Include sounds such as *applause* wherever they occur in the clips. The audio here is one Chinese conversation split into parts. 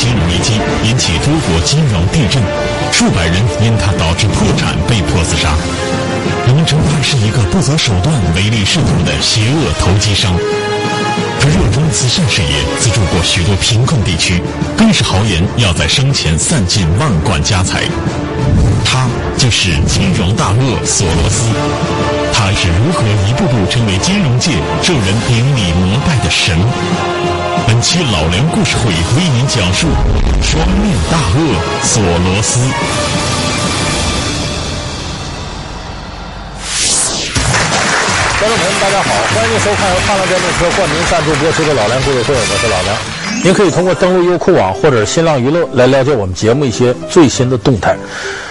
金融危机，引起多国金融地震，数百人因他导致破产被迫自杀。人们称他是一个不择手段、唯利是图的邪恶投机商。他热衷慈善事业，资助过许多贫困地区，更是豪言要在生前散尽万贯家财。他就是金融大鳄索罗斯。他是如何一步步成为金融界受人顶礼膜拜的神？本期老梁故事会为您讲述双面大鳄索罗斯。观众朋友们，大家好，欢迎收看由踏浪电动车冠名赞助播出的《老梁故事会》，我是老梁。您可以通过登录优酷网或者新浪娱乐来了解我们节目一些最新的动态。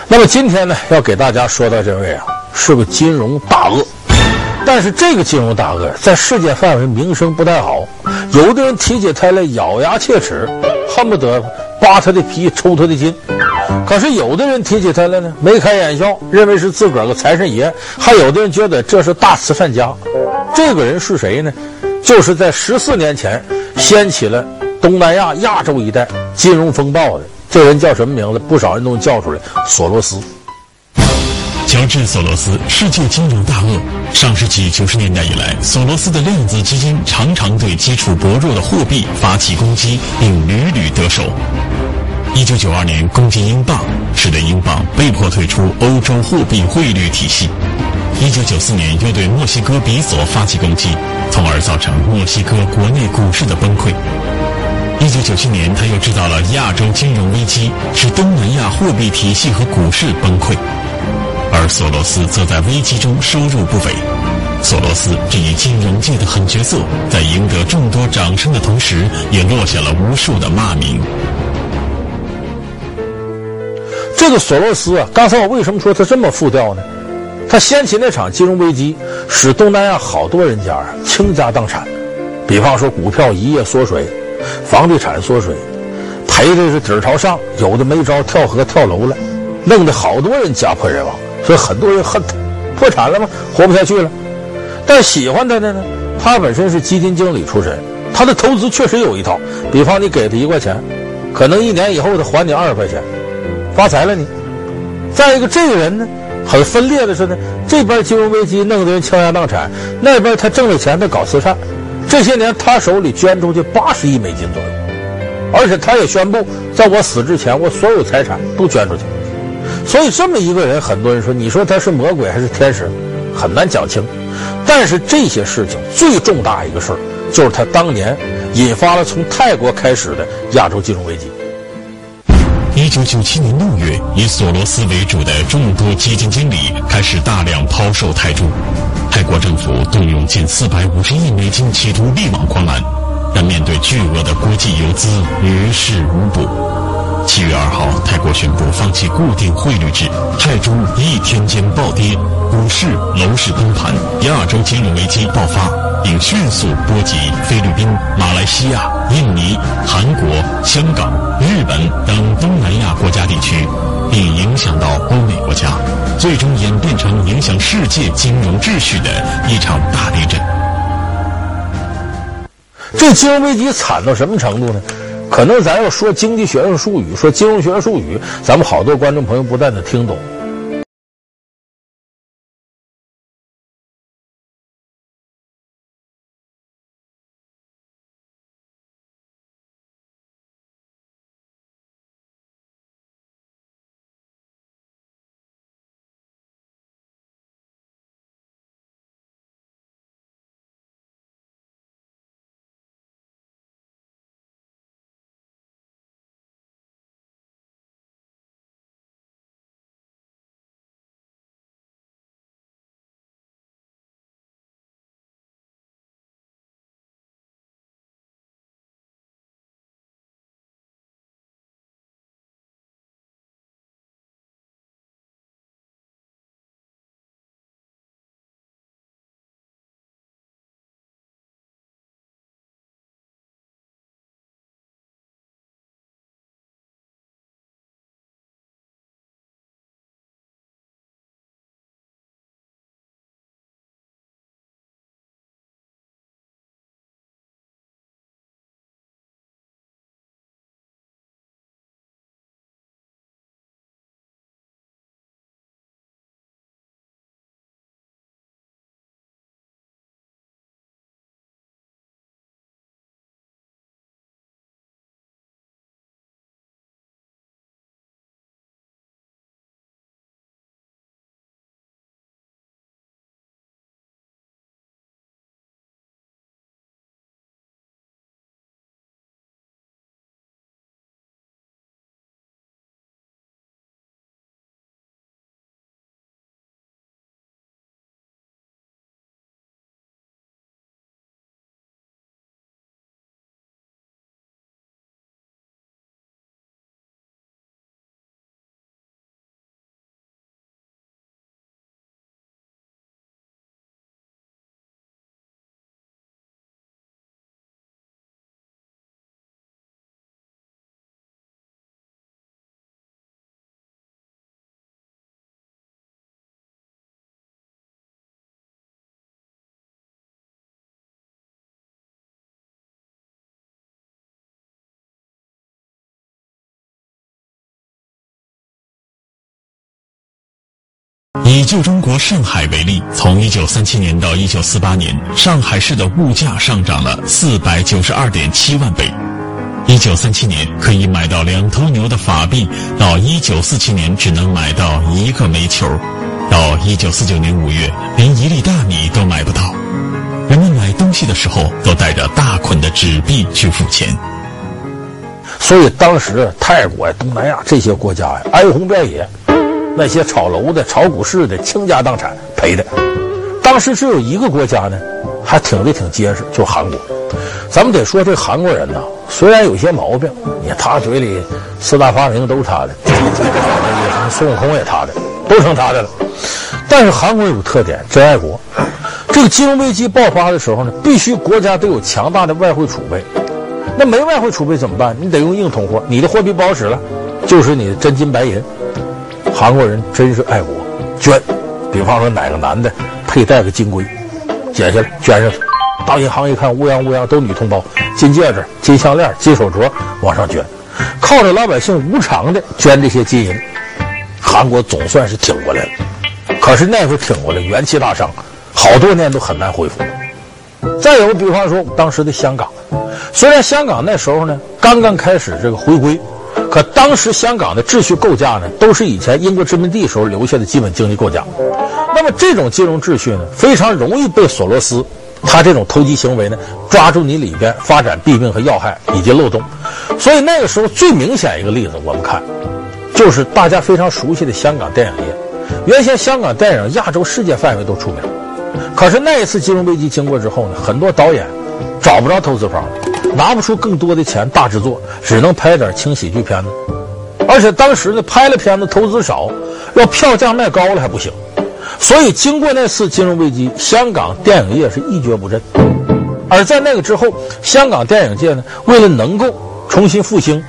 那么今天呢，要给大家说的这位啊，是个金融大鳄。但是这个金融大鳄在世界范围名声不太好，有的人提起他来咬牙切齿，恨不得扒他的皮抽他的筋。可是有的人提起他来呢，眉开眼笑，认为是自个儿个财神爷；还有的人觉得这是大慈善家。这个人是谁呢？就是在十四年前掀起了东南亚、亚洲一带金融风暴的这人叫什么名字？不少人都能叫出来：索罗斯。乔治·索罗斯，世界金融大鳄。上世纪九十年代以来，索罗斯的量子基金常常对基础薄弱的货币发起攻击，并屡屡得手。一九九二年攻击英镑，使得英镑被迫退出欧洲货币汇率体系。一九九四年又对墨西哥比索发起攻击，从而造成墨西哥国内股市的崩溃。一九九七年，他又制造了亚洲金融危机，使东南亚货币体系和股市崩溃。而索罗斯则在危机中收入不菲。索罗斯这一金融界的狠角色，在赢得众多掌声的同时，也落下了无数的骂名。这个索罗斯啊，刚才我为什么说他这么复调呢？他掀起那场金融危机，使东南亚好多人家倾家荡产，比方说股票一夜缩水，房地产缩水，赔的是底儿朝上，有的没招跳河跳楼了，弄得好多人家破人亡，所以很多人恨他，破产了吗？活不下去了。但喜欢他的呢，他本身是基金经理出身，他的投资确实有一套，比方你给他一块钱，可能一年以后他还你二十块钱。发财了你，再一个，这个人呢，很分裂的是呢，这边金融危机弄得人倾家荡产，那边他挣了钱，他搞慈善。这些年他手里捐出去八十亿美金左右，而且他也宣布，在我死之前，我所有财产都捐出去。所以这么一个人，很多人说，你说他是魔鬼还是天使，很难讲清。但是这些事情最重大一个事儿，就是他当年引发了从泰国开始的亚洲金融危机。一九九七年六月，以索罗斯为主的众多基金经理开始大量抛售泰铢，泰国政府动用近四百五十亿美金，企图力挽狂澜，但面对巨额的国际游资，于事无补。七月二号，泰国宣布放弃固定汇率制，泰铢一天间暴跌，股市、楼市崩盘，亚洲金融危机爆发，并迅速波及菲律宾、马来西亚。印尼、韩国、香港、日本等东南亚国家地区，并影响到欧美国家，最终演变成影响世界金融秩序的一场大地震。这金融危机惨到什么程度呢？可能咱要说经济学上术语，说金融学术语，咱们好多观众朋友不但能听懂。以旧中国上海为例，从一九三七年到一九四八年，上海市的物价上涨了四百九十二点七万倍。一九三七年可以买到两头牛的法币，到一九四七年只能买到一个煤球，到一九四九年五月，连一粒大米都买不到。人们买东西的时候都带着大捆的纸币去付钱。所以当时泰国、东南亚这些国家呀，哀鸿遍野。那些炒楼的、炒股市的倾家荡产赔的，当时只有一个国家呢，还挺得挺结实，就是韩国。咱们得说这韩国人呐，虽然有些毛病，你他嘴里四大发明都是他的，什么孙悟空也他的，都成他的了。但是韩国有特点，真爱国。这个金融危机爆发的时候呢，必须国家都有强大的外汇储备。那没外汇储备怎么办？你得用硬通货，你的货币不好使了，就是你的真金白银。韩国人真是爱国，捐，比方说哪个男的佩戴个金龟，剪下来捐上去，到银行一看乌泱乌泱都女同胞，金戒指、金项链、金手镯往上捐，靠着老百姓无偿的捐这些金银，韩国总算是挺过来了。可是那时候挺过来元气大伤，好多年都很难恢复。再有比方说当时的香港，虽然香港那时候呢刚刚开始这个回归。可当时香港的秩序构架呢，都是以前英国殖民地时候留下的基本经济构架。那么这种金融秩序呢，非常容易被索罗斯他这种投机行为呢抓住你里边发展弊病和要害以及漏洞。所以那个时候最明显一个例子，我们看，就是大家非常熟悉的香港电影业。原先香港电影亚洲、世界范围都出名，可是那一次金融危机经过之后呢，很多导演找不着投资方。拿不出更多的钱，大制作只能拍点轻喜剧片子，而且当时呢，拍了片子投资少，要票价卖高了还不行，所以经过那次金融危机，香港电影业是一蹶不振。而在那个之后，香港电影界呢，为了能够重新复兴、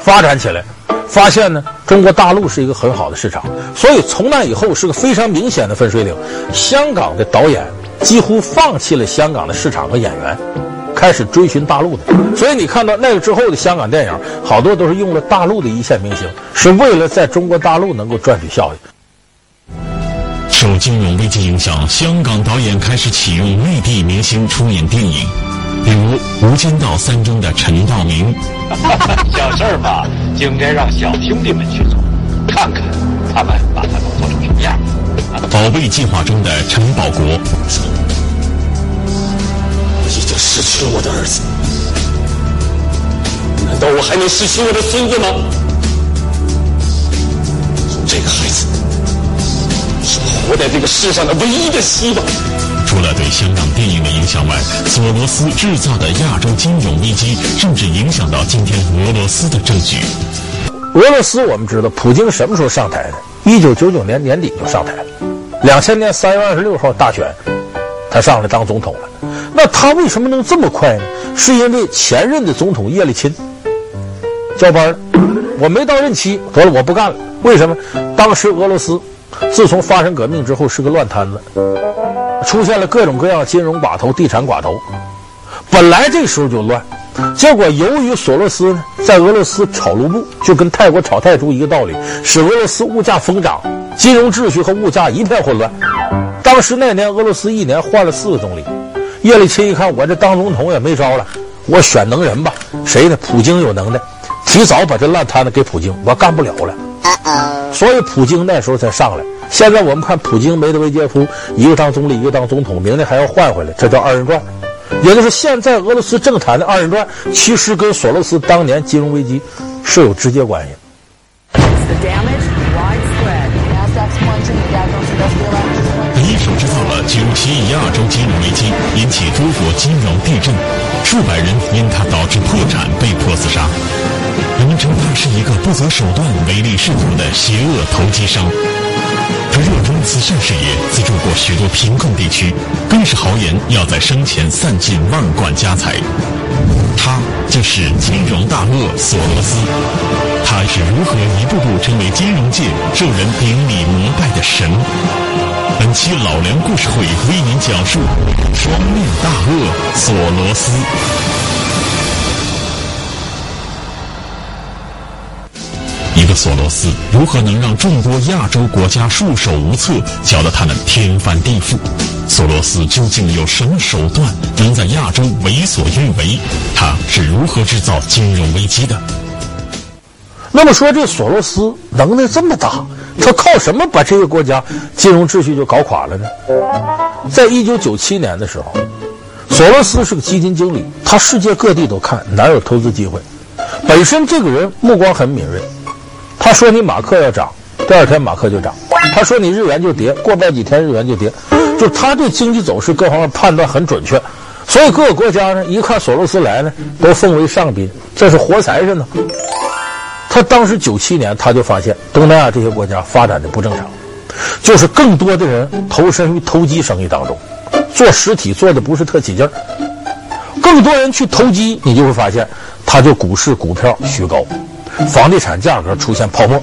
发展起来，发现呢，中国大陆是一个很好的市场，所以从那以后是个非常明显的分水岭，香港的导演几乎放弃了香港的市场和演员。开始追寻大陆的，所以你看到那个之后的香港电影，好多都是用了大陆的一线明星，是为了在中国大陆能够赚取效益。受金融危机影响，香港导演开始启用内地明星出演电影，比如《无间道三》中的陈道明。*laughs* 小事儿嘛，就应该让小兄弟们去做，看看他们把他们做成什么样。宝贝计划中的陈宝国。失去了我的儿子，难道我还能失去我的孙子吗？这个孩子是我活在这个世上的唯一的希望。除了对香港电影的影响外，索罗斯制造的亚洲金融危机，甚至影响到今天俄罗斯的政局。俄罗斯我们知道，普京什么时候上台的？一九九九年年底就上台了，两千年三月二十六号大选，他上来当总统了。那他为什么能这么快呢？是因为前任的总统叶利钦交班，我没到任期，得了，我不干了。为什么？当时俄罗斯自从发生革命之后是个乱摊子，出现了各种各样金融寡头、地产寡头。本来这时候就乱，结果由于索罗斯呢在俄罗斯炒卢布，就跟泰国炒泰铢一个道理，使俄罗斯物价疯涨，金融秩序和物价一片混乱。当时那年俄罗斯一年换了四个总理。叶利钦一看，我这当总统也没招了，我选能人吧？谁呢？普京有能耐，提早把这烂摊子给普京，我干不了了。所以普京那时候才上来。现在我们看普京、梅德韦杰夫，一个当总理，一个当总统，明年还要换回来，这叫二人转。也就是现在俄罗斯政坛的二人转，其实跟索罗斯当年金融危机是有直接关系。其亚洲金融危机引起多国金融地震，数百人因它导致破产被迫自杀。人们称他是一个不择手段、唯利是图的邪恶投机商。他热衷慈善事业，资助过许多贫困地区，更是豪言要在生前散尽万贯家财。他就是金融大鳄索罗斯。他是如何一步步成为金融界受人顶礼膜拜的神？本期老梁故事会为您讲述双面大鳄索罗斯。一个索罗斯如何能让众多亚洲国家束手无策，搅得他们天翻地覆？索罗斯究竟有什么手段能在亚洲为所欲为？他是如何制造金融危机的？那么说，这索罗斯能耐这么大，他靠什么把这个国家金融秩序就搞垮了呢？在一九九七年的时候，索罗斯是个基金经理，他世界各地都看，哪有投资机会？本身这个人目光很敏锐，他说你马克要涨，第二天马克就涨；他说你日元就跌，过不了几天日元就跌。就他对经济走势各方面判断很准确，所以各个国家呢一看索罗斯来呢，都奉为上宾，这是活财神呢。他当时九七年他就发现东南亚这些国家发展的不正常，就是更多的人投身于投机生意当中，做实体做的不是特起劲儿，更多人去投机，你就会发现。他就股市股票虚高，房地产价格出现泡沫，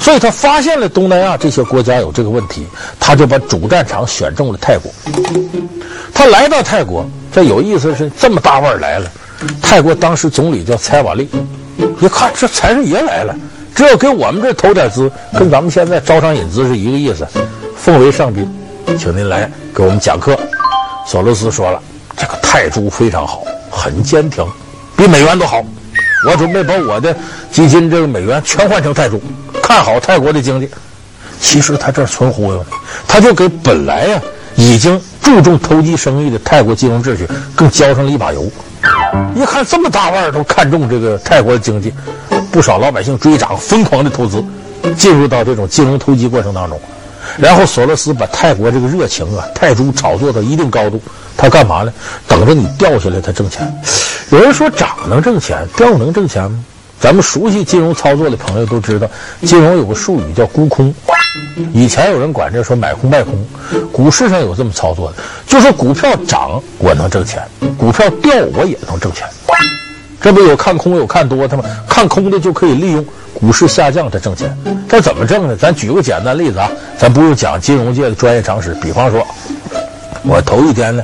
所以他发现了东南亚这些国家有这个问题，他就把主战场选中了泰国。他来到泰国，这有意思是这么大腕儿来了，泰国当时总理叫蔡瓦利，一看这财神爷来了，这要给我们这投点资，跟咱们现在招商引资是一个意思，奉为上宾，请您来给我们讲课。索罗斯说了，这个泰铢非常好，很坚挺。比美元都好，我准备把我的基金这个美元全换成泰铢，看好泰国的经济。其实他这纯忽悠，他就给本来呀、啊、已经注重投机生意的泰国金融秩序更浇上了一把油。一看这么大腕儿都看中这个泰国的经济，不少老百姓追涨，疯狂的投资，进入到这种金融投机过程当中。然后索罗斯把泰国这个热情啊，泰铢炒作到一定高度，他干嘛呢？等着你掉下来，他挣钱。有人说涨能挣钱，掉能挣钱吗？咱们熟悉金融操作的朋友都知道，金融有个术语叫沽空。以前有人管这说买空卖空，股市上有这么操作的，就是股票涨我能挣钱，股票掉我也能挣钱。这不有看空有看多的吗？看空的就可以利用股市下降的挣钱。这怎么挣呢？咱举个简单例子啊，咱不用讲金融界的专业常识。比方说，我头一天呢，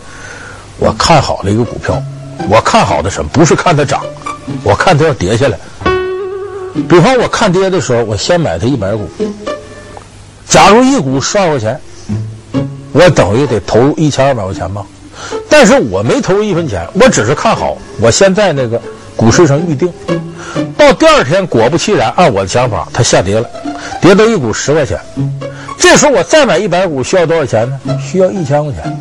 我看好了一个股票。我看好的什么？不是看它涨，我看它要跌下来。比方我看跌的时候，我先买它一百股。假如一股十二块钱，我等于得投入一千二百块钱吧。但是我没投入一分钱，我只是看好。我先在那个股市上预定，到第二天果不其然，按我的想法，它下跌了，跌到一股十块钱。这时候我再买一百股需要多少钱呢？需要一千块钱。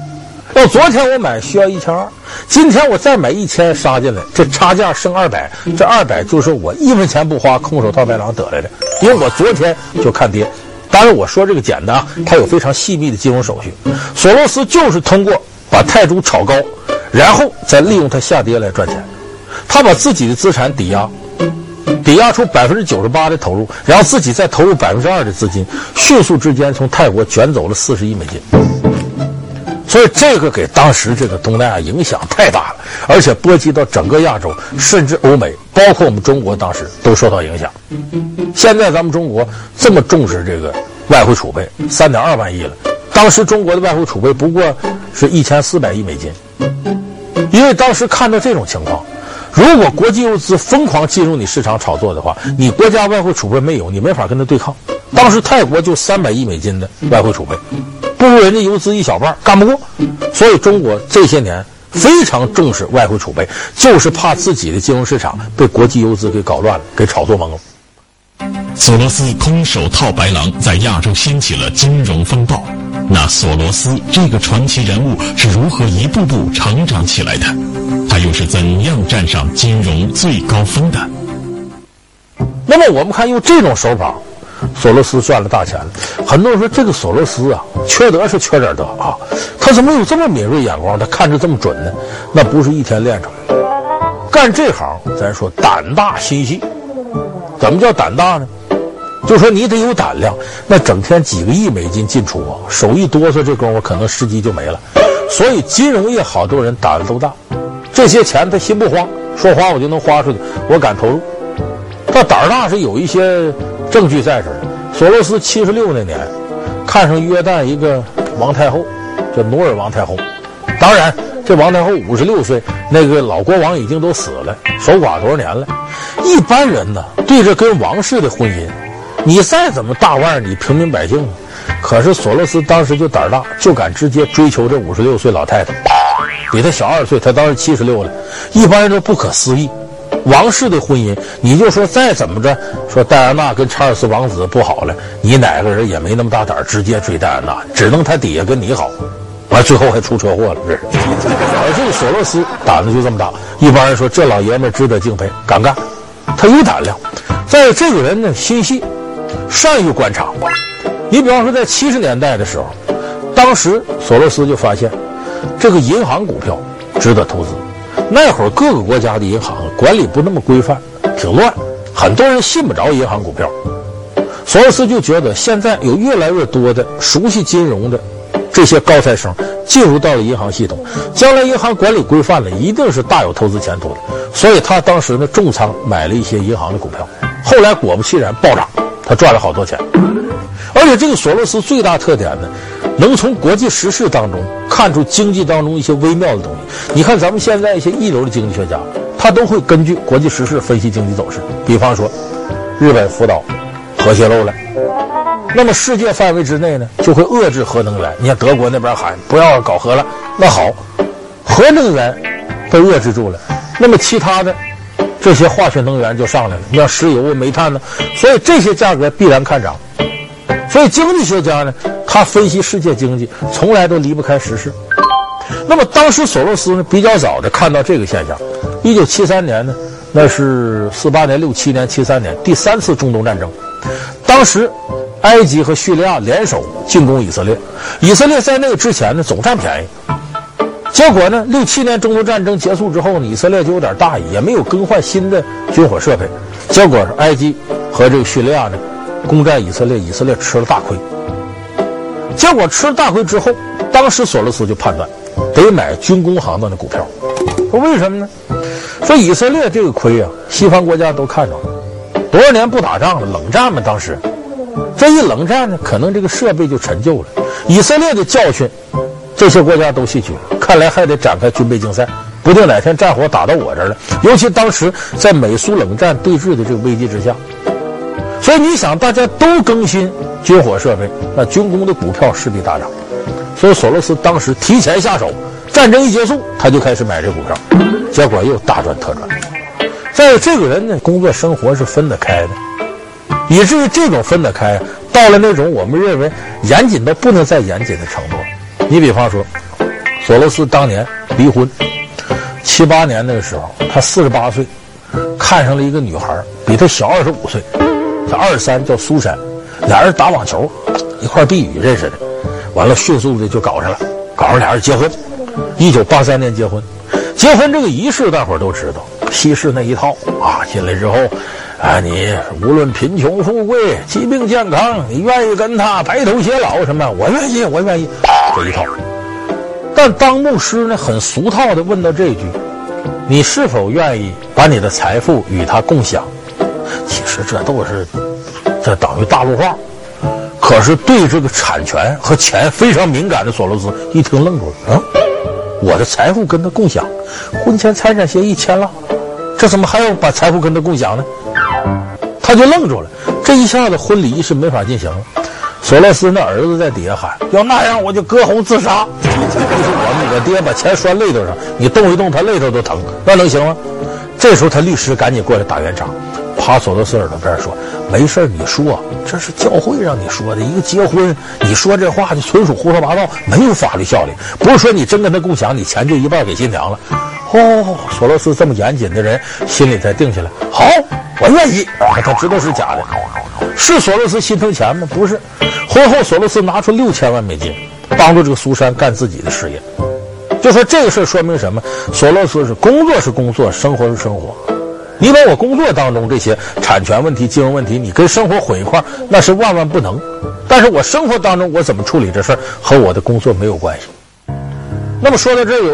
要昨天我买需要一千二。今天我再买一千杀进来，这差价剩二百，这二百就是我一分钱不花，空手套白狼得来的。因为我昨天就看跌，当然我说这个简单啊，它有非常细密的金融手续。索罗斯就是通过把泰铢炒高，然后再利用它下跌来赚钱。他把自己的资产抵押，抵押出百分之九十八的投入，然后自己再投入百分之二的资金，迅速之间从泰国卷走了四十亿美金。所以这个给当时这个东南亚影响太大了，而且波及到整个亚洲，甚至欧美，包括我们中国，当时都受到影响。现在咱们中国这么重视这个外汇储备，三点二万亿了。当时中国的外汇储备不过是一千四百亿美金，因为当时看到这种情况，如果国际游资疯狂进入你市场炒作的话，你国家外汇储备没有，你没法跟他对抗。当时泰国就三百亿美金的外汇储备。不如人家游资一小半，干不过，所以中国这些年非常重视外汇储备，就是怕自己的金融市场被国际游资给搞乱了，给炒作懵了。索罗斯空手套白狼，在亚洲掀起了金融风暴。那索罗斯这个传奇人物是如何一步步成长起来的？他又是怎样站上金融最高峰的？那么我们看用这种手法。索罗斯赚了大钱了，很多人说这个索罗斯啊，缺德是缺点德啊，他怎么有这么敏锐眼光？他看着这么准呢？那不是一天练出来的。干这行，咱说胆大心细。怎么叫胆大呢？就说你得有胆量。那整天几个亿美金进出啊，手一哆嗦，这功夫可能时机就没了。所以金融业好多人胆子都大，这些钱他心不慌，说花我就能花出去，我敢投入。他胆大是有一些。证据在这儿。索罗斯七十六那年，看上约旦一个王太后，叫努尔王太后。当然，这王太后五十六岁，那个老国王已经都死了，守寡多少年了。一般人呢，对着跟王室的婚姻，你再怎么大腕，你平民百姓，可是索罗斯当时就胆儿大，就敢直接追求这五十六岁老太太，比他小二岁，他当时七十六了，一般人都不可思议。王室的婚姻，你就说再怎么着，说戴安娜跟查尔斯王子不好了，你哪个人也没那么大胆直接追戴安娜，只能他底下跟你好，完最后还出车祸了，这是。而 *laughs* 这个索罗斯胆子就这么大，一般人说这老爷们值得敬佩，敢干，他有胆量。再有这个人呢，心细，善于观察。你比方说在七十年代的时候，当时索罗斯就发现，这个银行股票值得投资。那会儿各个国家的银行管理不那么规范，挺乱，很多人信不着银行股票。索罗斯就觉得现在有越来越多的熟悉金融的这些高材生进入到了银行系统，将来银行管理规范了，一定是大有投资前途的。所以他当时呢重仓买了一些银行的股票，后来果不其然暴涨，他赚了好多钱。而且这个索罗斯最大特点呢，能从国际时事当中看出经济当中一些微妙的东西。你看咱们现在一些一流的经济学家，他都会根据国际时事分析经济走势。比方说，日本福岛核泄漏了，那么世界范围之内呢，就会遏制核能源。你看德国那边喊不要搞核了，那好，核能源被遏制住了，那么其他的这些化学能源就上来了，你像石油、煤炭呢，所以这些价格必然看涨。所以经济学家呢，他分析世界经济从来都离不开时事。那么当时索罗斯呢比较早的看到这个现象。一九七三年呢，那是四八年、六七年、七三年第三次中东战争。当时埃及和叙利亚联手进攻以色列，以色列在那个之前呢总占便宜。结果呢，六七年中东战争结束之后呢，以色列就有点大意，也没有更换新的军火设备。结果埃及和这个叙利亚呢。攻占以色列，以色列吃了大亏。结果吃了大亏之后，当时索罗斯就判断，得买军工行当的股票。说为什么呢？说以色列这个亏啊，西方国家都看着了，多少年不打仗了，冷战嘛，当时这一冷战呢，可能这个设备就陈旧了。以色列的教训，这些国家都吸取了，看来还得展开军备竞赛，不定哪天战火打到我这儿了。尤其当时在美苏冷战对峙的这个危机之下。所以你想，大家都更新军火设备，那军工的股票势必大涨。所以索罗斯当时提前下手，战争一结束，他就开始买这股票，结果又大赚特赚。再有这个人呢，工作生活是分得开的，以至于这种分得开，到了那种我们认为严谨到不能再严谨的程度。你比方说，索罗斯当年离婚，七八年那个时候，他四十八岁，看上了一个女孩，比他小二十五岁。他二三叫苏珊，俩人打网球，一块避雨认识的，完了迅速的就搞上了，搞上俩人结婚，一九八三年结婚，结婚这个仪式大伙都知道，西式那一套啊，进来之后，啊，你无论贫穷富贵、疾病健康，你愿意跟他白头偕老什么？我愿意，我愿意，这一套。但当牧师呢，很俗套的问到这句：你是否愿意把你的财富与他共享？其实这都是，这等于大陆话。可是对这个产权和钱非常敏感的索罗斯一听愣住了。嗯，我的财富跟他共享，婚前财产协议签了，这怎么还要把财富跟他共享呢？他就愣住了。这一下子婚礼仪式没法进行了。索罗斯那儿子在底下喊：“要那样我就割喉自杀。”就是我我爹把钱拴肋头上，你动一动他肋头都疼，那能行吗？这时候他律师赶紧过来打圆场。帕索罗斯耳朵边说：“没事你说，这是教会让你说的一个结婚，你说这话就纯属胡说八道，没有法律效力。不是说你真跟他共享，你钱就一半给新娘了。”哦，索罗斯这么严谨的人，心里才定下来。好，我愿意。他知道是假的，是索罗斯心疼钱吗？不是。婚后，索罗斯拿出六千万美金，帮助这个苏珊干自己的事业。就说这个事说明什么？索罗斯是工作是工作，生活是生活。你把我工作当中这些产权问题、金融问题，你跟生活混一块，那是万万不能。但是我生活当中我怎么处理这事儿，和我的工作没有关系。那么说到这儿有点。